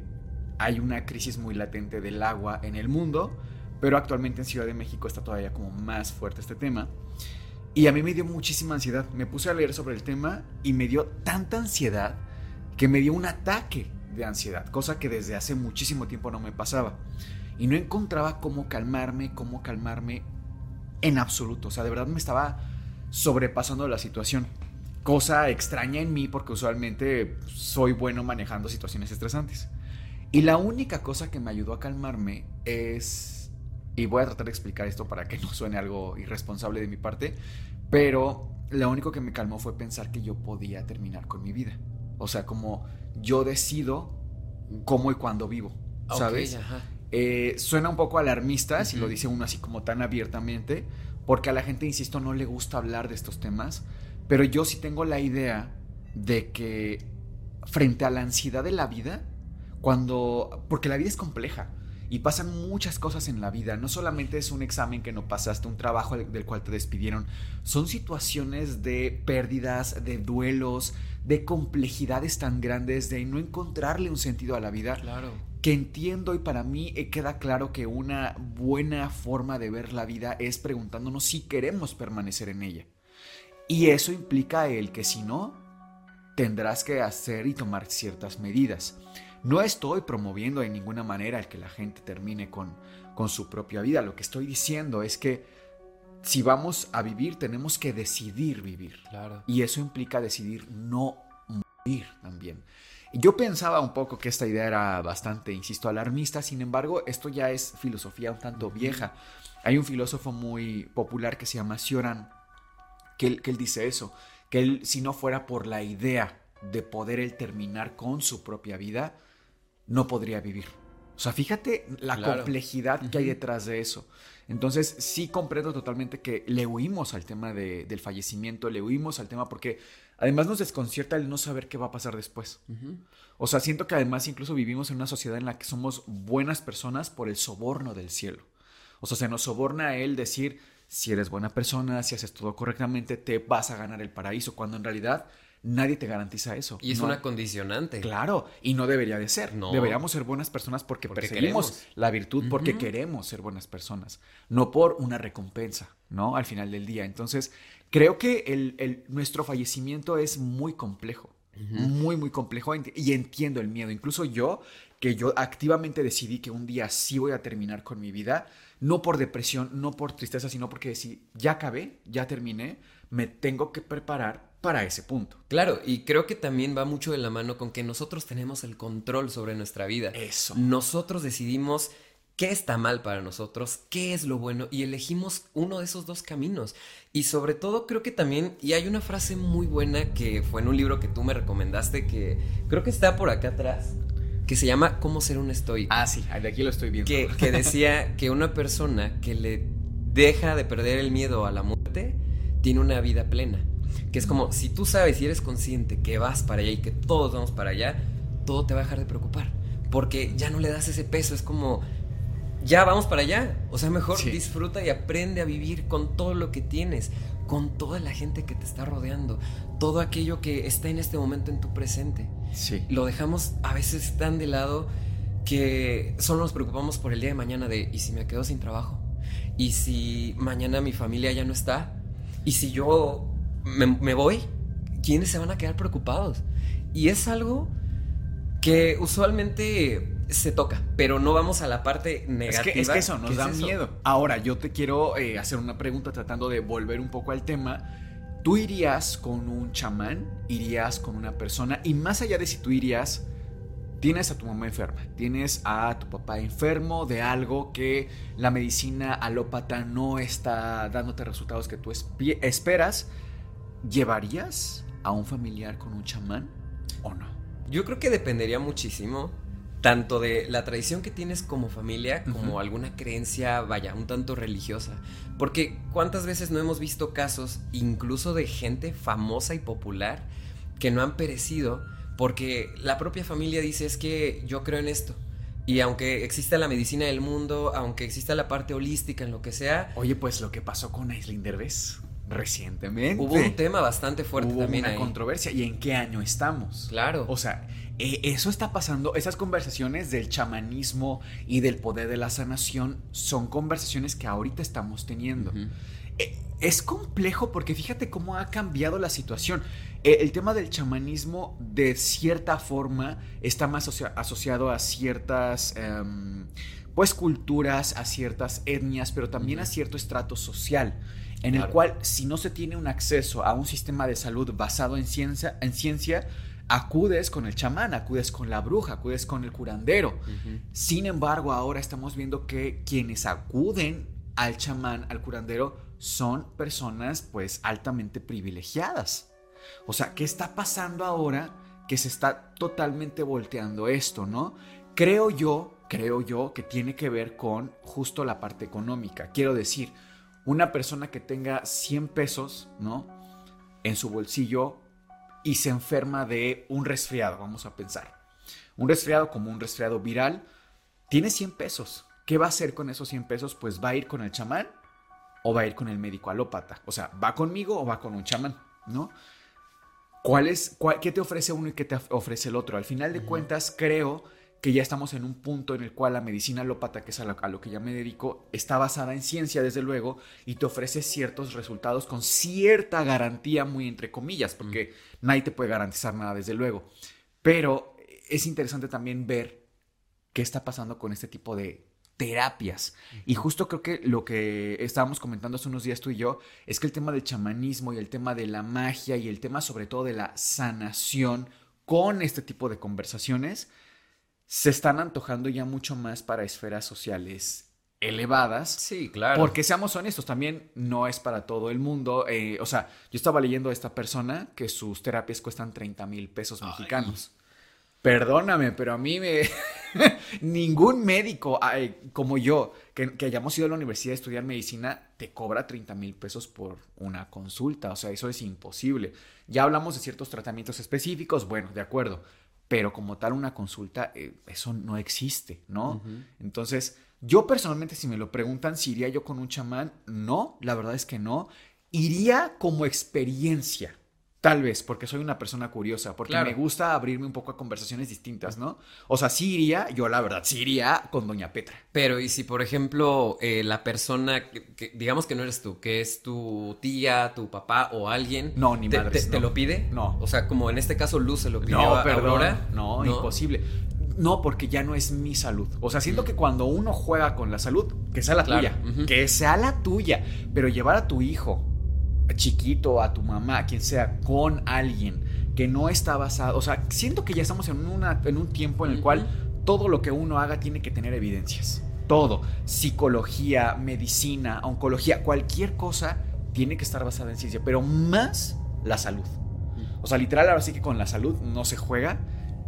hay una crisis muy latente del agua en el mundo, pero actualmente en Ciudad de México está todavía como más fuerte este tema. Y a mí me dio muchísima ansiedad. Me puse a leer sobre el tema y me dio tanta ansiedad que me dio un ataque de ansiedad, cosa que desde hace muchísimo tiempo no me pasaba. Y no encontraba cómo calmarme, cómo calmarme en absoluto. O sea, de verdad me estaba sobrepasando la situación. Cosa extraña en mí porque usualmente soy bueno manejando situaciones estresantes. Y la única cosa que me ayudó a calmarme es, y voy a tratar de explicar esto para que no suene algo irresponsable de mi parte, pero lo único que me calmó fue pensar que yo podía terminar con mi vida. O sea, como yo decido cómo y cuándo vivo, ¿sabes? Eh, suena un poco alarmista, si lo dice uno así como tan abiertamente, porque a la gente, insisto, no le gusta hablar de estos temas, pero yo sí tengo la idea de que frente a la ansiedad de la vida, cuando, porque la vida es compleja, y pasan muchas cosas en la vida. No solamente es un examen que no pasaste, un trabajo del cual te despidieron. Son situaciones de pérdidas, de duelos, de complejidades tan grandes, de no encontrarle un sentido a la vida. Claro que entiendo y para mí eh, queda claro que una buena forma de ver la vida es preguntándonos si queremos permanecer en ella. Y eso implica el que si no, tendrás que hacer y tomar ciertas medidas. No estoy promoviendo de ninguna manera el que la gente termine con, con su propia vida. Lo que estoy diciendo es que si vamos a vivir, tenemos que decidir vivir. Claro. Y eso implica decidir no morir también. Yo pensaba un poco que esta idea era bastante, insisto, alarmista, sin embargo, esto ya es filosofía un tanto vieja. Hay un filósofo muy popular que se llama Cioran, que él, que él dice eso, que él, si no fuera por la idea de poder él terminar con su propia vida, no podría vivir. O sea, fíjate la complejidad que hay detrás de eso. Entonces, sí comprendo totalmente que le huimos al tema del fallecimiento, le huimos al tema porque además nos desconcierta el no saber qué va a pasar después. O sea, siento que además incluso vivimos en una sociedad en la que somos buenas personas por el soborno del cielo. O sea, se nos soborna a él decir, si eres buena persona, si haces todo correctamente, te vas a ganar el paraíso, cuando en realidad nadie te garantiza eso. Y es una condicionante. Claro, y no debería de ser. No. Deberíamos ser buenas personas porque, perseguimos la virtud, porque queremos ser buenas personas, no por una recompensa, ¿no? Al final del día. Entonces, creo que el, nuestro fallecimiento es muy complejo. Muy, muy complejo y entiendo el miedo. Incluso yo, que yo activamente decidí que un día sí voy a terminar con mi vida, no por depresión, no por tristeza, sino porque decidí, ya acabé, ya terminé, me tengo que preparar para ese punto. Claro, y creo que también va mucho de la mano con que nosotros tenemos el control sobre nuestra vida. Eso. Nosotros decidimos qué está mal para nosotros, qué es lo bueno y elegimos uno de esos dos caminos. Y sobre todo creo que también, y hay una frase muy buena que fue en un libro que tú me recomendaste, que creo que está por acá atrás, que se llama Cómo ser un estoico. Ah, sí, de aquí lo estoy viendo. Que, que decía que una persona que le deja de perder el miedo a la muerte tiene una vida plena. Que es como, si tú sabes y eres consciente que vas para allá y que todos vamos para allá, todo te va a dejar de preocupar. Porque ya no le das ese peso, es como, ya vamos para allá. O sea, mejor disfruta y aprende a vivir con todo lo que tienes, con toda la gente que te está rodeando, todo aquello que está en este momento en tu presente. Sí. Lo dejamos a veces tan de lado que solo nos preocupamos por el día de mañana de, ¿y si me quedo sin trabajo? ¿Y si mañana mi familia ya no está? ¿Y si yo me, voy, ¿quiénes se van a quedar preocupados? Y es algo que usualmente se toca, pero no vamos a la parte negativa. Es que, eso nos da miedo. Ahora, yo te quiero eh, hacer una pregunta tratando de volver un poco al tema. ¿Tú irías con un chamán? ¿Irías con una persona? Y más allá de si tú irías, tienes a tu mamá enferma, tienes a tu papá enfermo de algo que la medicina alópata no está dándote resultados que tú esperas, ¿llevarías a un familiar con un chamán o no? Yo creo que dependería muchísimo tanto de la tradición que tienes como familia como alguna creencia, vaya, un tanto religiosa. Porque cuántas veces no hemos visto casos, incluso de gente famosa y popular, que no han perecido porque la propia familia dice es que yo creo en esto. Y aunque exista la medicina del mundo, aunque exista la parte holística en lo que sea. Oye, pues lo que pasó con Aislinn Derbez recientemente. Hubo un tema bastante fuerte Hubo también. Una controversia. ¿Y en qué año estamos? Claro. O sea, eh, eso está pasando. Esas conversaciones del chamanismo y del poder de la sanación son conversaciones que ahorita estamos teniendo. Eh, es complejo porque fíjate cómo ha cambiado la situación. Eh, el tema del chamanismo, de cierta forma, está más asociado a ciertas. Em, pues culturas, a ciertas etnias, pero también a cierto estrato social en el cual si no se tiene un acceso a un sistema de salud basado en ciencia, en ciencia acudes con el chamán, acudes con la bruja, acudes con el curandero. Sin embargo, ahora estamos viendo que quienes acuden al chamán, al curandero, son personas pues altamente privilegiadas. O sea, ¿qué está pasando ahora que se está totalmente volteando esto, no? Creo yo, creo yo que tiene que ver con justo la parte económica. Quiero decir, una persona que tenga 100 pesos, ¿no? En su bolsillo y se enferma de un resfriado, vamos a pensar. Un resfriado como un resfriado viral, tiene 100 pesos. ¿Qué va a hacer con esos 100 pesos? Pues va a ir con el chamán o va a ir con el médico alópata. O sea, ¿va conmigo o va con un chamán? ¿No? ¿Cuál es, ¿Qué te ofrece uno y qué te ofrece el otro? Al final de cuentas, creo que ya estamos en un punto en el cual la medicina alópata, que es a lo, que ya me dedico, está basada en ciencia, desde luego, y te ofrece ciertos resultados con cierta garantía, muy entre comillas, porque nadie te puede garantizar nada, desde luego. Pero es interesante también ver qué está pasando con este tipo de terapias. Y justo creo que lo que estábamos comentando hace unos días tú y yo es que el tema del chamanismo y el tema de la magia y el tema sobre todo de la sanación con este tipo de conversaciones se están antojando ya mucho más para esferas sociales elevadas. Sí, claro. Porque seamos honestos, también no es para todo el mundo. Eh, o sea, yo estaba leyendo a esta persona que sus terapias cuestan 30 mil pesos mexicanos. Perdóname, pero a mí me... ningún médico como yo, que, que, hayamos ido a la universidad a estudiar medicina, te cobra 30 mil pesos por una consulta. O sea, eso es imposible. Ya hablamos de ciertos tratamientos específicos, bueno, de acuerdo pero como tal una consulta, eh, eso no existe, ¿no? Entonces, yo personalmente, si me lo preguntan si iría yo con un chamán, no, la verdad es que no. Iría como experiencia. Tal vez, porque soy una persona curiosa, porque me gusta abrirme un poco a conversaciones distintas, ¿no? O sea, sí iría, yo la verdad, sí iría con Doña Petra. Pero, ¿y si, por ejemplo, eh, la persona, que, digamos que no eres tú, que es tu tía, tu papá o alguien... No, ni te, madres, te, lo pide? No. O sea, como en este caso Luz se lo pidió no, a Aurora. No, imposible. No, porque ya no es mi salud. O sea, siento que cuando uno juega con la salud, que sea la tuya, que sea la tuya, pero llevar a tu hijo chiquito, a tu mamá, a quien sea, con alguien que no está basado, o sea, siento que ya estamos en, una, en un tiempo en el cual todo lo que uno haga tiene que tener evidencias. Todo, psicología, medicina, oncología, cualquier cosa tiene que estar basada en ciencia, pero más la salud. O sea, literal, ahora sí que con la salud no se juega.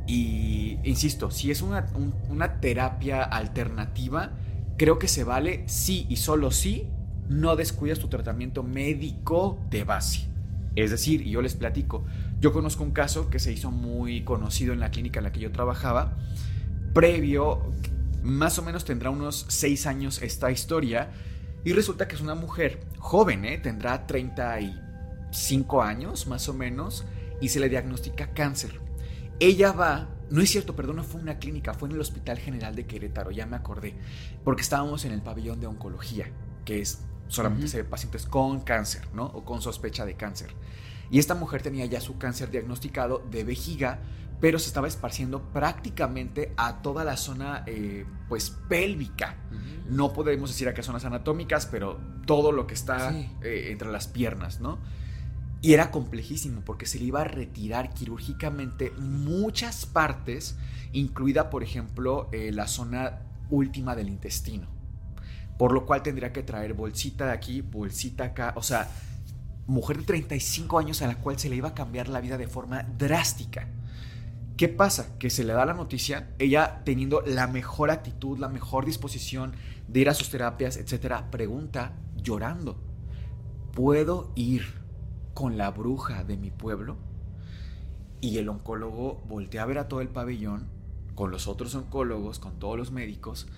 Y, insisto, si es una, una terapia alternativa, creo que se vale sí y solo sí no descuidas tu tratamiento médico de base. Es decir, y yo les platico, yo conozco un caso que se hizo muy conocido en la clínica en la que yo trabajaba, previo, más o menos tendrá unos seis años esta historia, y resulta que es una mujer joven, ¿eh? tendrá 35 años más o menos, y se le diagnostica cáncer. Ella va, no es cierto, perdón, no fue una clínica, fue en el Hospital General de Querétaro, ya me acordé, porque estábamos en el pabellón de oncología, que es solamente se ve pacientes con cáncer, ¿no? O con sospecha de cáncer. Y esta mujer tenía ya su cáncer diagnosticado de vejiga, pero se estaba esparciendo prácticamente a toda la zona eh, pues pélvica. No podemos decir a qué zonas anatómicas, pero todo lo que está eh, entre las piernas, ¿no? Y era complejísimo porque se le iba a retirar quirúrgicamente muchas partes, incluida por ejemplo eh, la zona última del intestino. Por lo cual tendría que traer bolsita de aquí, bolsita acá. O sea, mujer de 35 años a la cual se le iba a cambiar la vida de forma drástica. ¿Qué pasa? Que se le da la noticia, ella teniendo la mejor actitud, la mejor disposición de ir a sus terapias, etcétera, pregunta llorando: ¿Puedo ir con la bruja de mi pueblo? Y el oncólogo voltea a ver a todo el pabellón, con los otros oncólogos, con todos los médicos,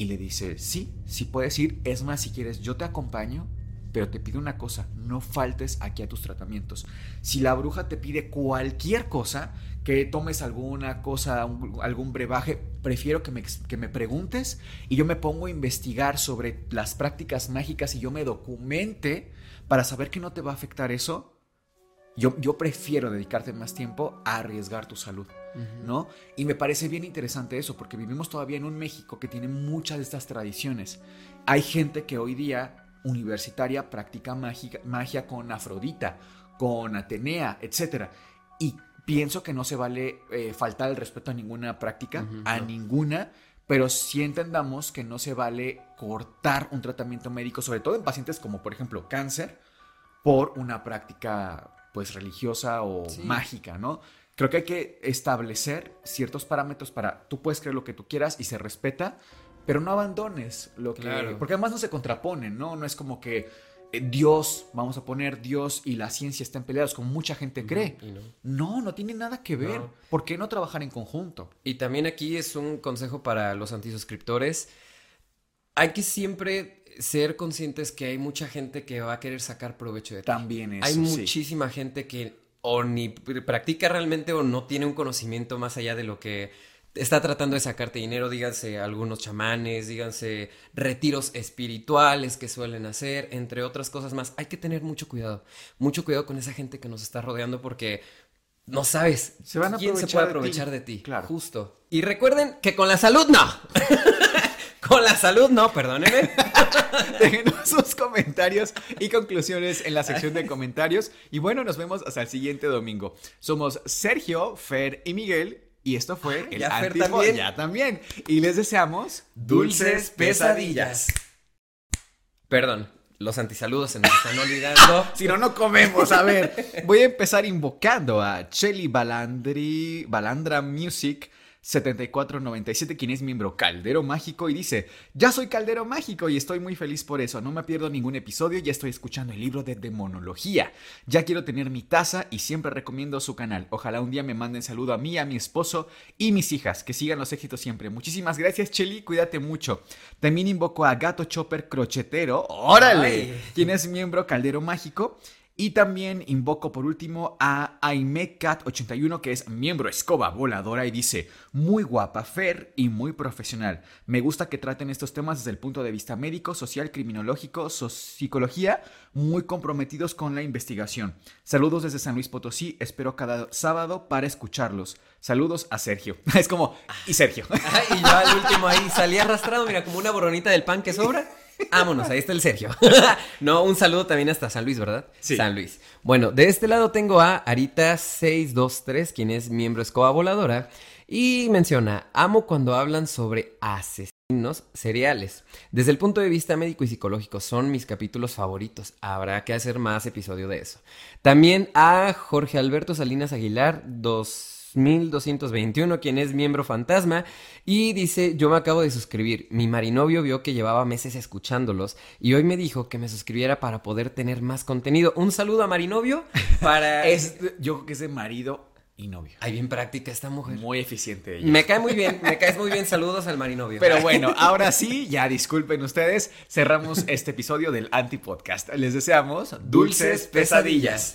y le dice: Sí, sí puedes ir. Es más, si quieres, yo te acompaño pero te pido una cosa, no faltes aquí a tus tratamientos. Si la bruja te pide cualquier cosa, que tomes alguna cosa, algún brebaje, prefiero que me, que me preguntes y yo me pongo a investigar sobre las prácticas mágicas y yo me documente para saber que no te va a afectar eso. Yo, yo prefiero dedicarte más tiempo a arriesgar tu salud, ¿no? Y me parece bien interesante eso, porque vivimos todavía en un México que tiene muchas de estas tradiciones. Hay gente que hoy día universitaria practica magia, con Afrodita, con Atenea, etc. Y pienso que no se vale eh, faltar el respeto a ninguna práctica, a ninguna, pero sí entendamos que no se vale cortar un tratamiento médico, sobre todo en pacientes como por ejemplo cáncer, por una práctica pues religiosa o mágica, ¿no? Creo que hay que establecer ciertos parámetros para tú puedes creer lo que tú quieras y se respeta, pero no abandones lo que... Porque además no se contraponen, ¿no? No es como que eh, Dios, vamos a poner Dios y la ciencia están peleados como mucha gente cree. no. no, tiene nada que ver. ¿Por qué no trabajar en conjunto? Y también aquí es un consejo para los antisuscriptores. Hay que siempre ser conscientes que hay mucha gente que va a querer sacar provecho de ti. También es. Hay muchísima gente que o ni practica realmente o no tiene un conocimiento más allá de lo que está tratando de sacarte dinero, díganse algunos chamanes, díganse retiros espirituales que suelen hacer, entre otras cosas más. Hay que tener mucho cuidado, mucho cuidado con esa gente que nos está rodeando porque no sabes se van a quién se puede aprovechar de ti. Claro. Justo. Y recuerden que con la salud no. con la salud no, perdónenme. Déjenos sus comentarios y conclusiones en la sección de comentarios. Y bueno, nos vemos hasta el siguiente domingo. Somos Sergio, Fer y Miguel y esto fue el ya también. Ya también. Y les deseamos dulces pesadillas. Perdón, los antisaludos se nos están olvidando. si no, no comemos. A ver, voy a empezar invocando a Chelly Balandri, Balandra Music 7497, quien es miembro Caldero Mágico y dice, ya soy Caldero Mágico y estoy muy feliz por eso, no me pierdo ningún episodio, ya estoy escuchando el libro de demonología, ya quiero tener mi taza y siempre recomiendo su canal, ojalá un día me manden saludo a mí, a mi esposo y mis hijas, que sigan los éxitos siempre. Muchísimas gracias Cheli, cuídate mucho. También invoco a Gato Chopper Crochetero, órale, quien es miembro Caldero Mágico. Y también invoco por último a AimeCat81, que es miembro escoba voladora, y dice: Muy guapa, Fer y muy profesional. Me gusta que traten estos temas desde el punto de vista médico, social, criminológico, psicología, muy comprometidos con la investigación. Saludos desde San Luis Potosí, espero cada sábado para escucharlos. Saludos a Sergio. Es como, y Sergio. y yo al último ahí salí arrastrado, mira, como una boronita del pan que sobra. Vámonos, ahí está el Sergio. no, un saludo también hasta San Luis, ¿verdad? Sí. San Luis. Bueno, de este lado tengo a Arita623, quien es miembro escoba voladora, y menciona, amo cuando hablan sobre asesinos seriales. Desde el punto de vista médico y psicológico, son mis capítulos favoritos. Habrá que hacer más episodio de eso. También a Jorge Alberto Salinas Aguilar, dos 1221, quien es miembro fantasma, y dice, yo me acabo de suscribir, mi marinovio vio que llevaba meses escuchándolos y hoy me dijo que me suscribiera para poder tener más contenido. Un saludo a marinovio para... es, yo creo que es de marido y novio. Hay bien práctica esta mujer. Muy eficiente ella. Me cae muy bien, me caes muy bien. Saludos al marinovio. Pero bueno, ahora sí, ya disculpen ustedes, cerramos este episodio del Anti-Podcast. Les deseamos dulces pesadillas.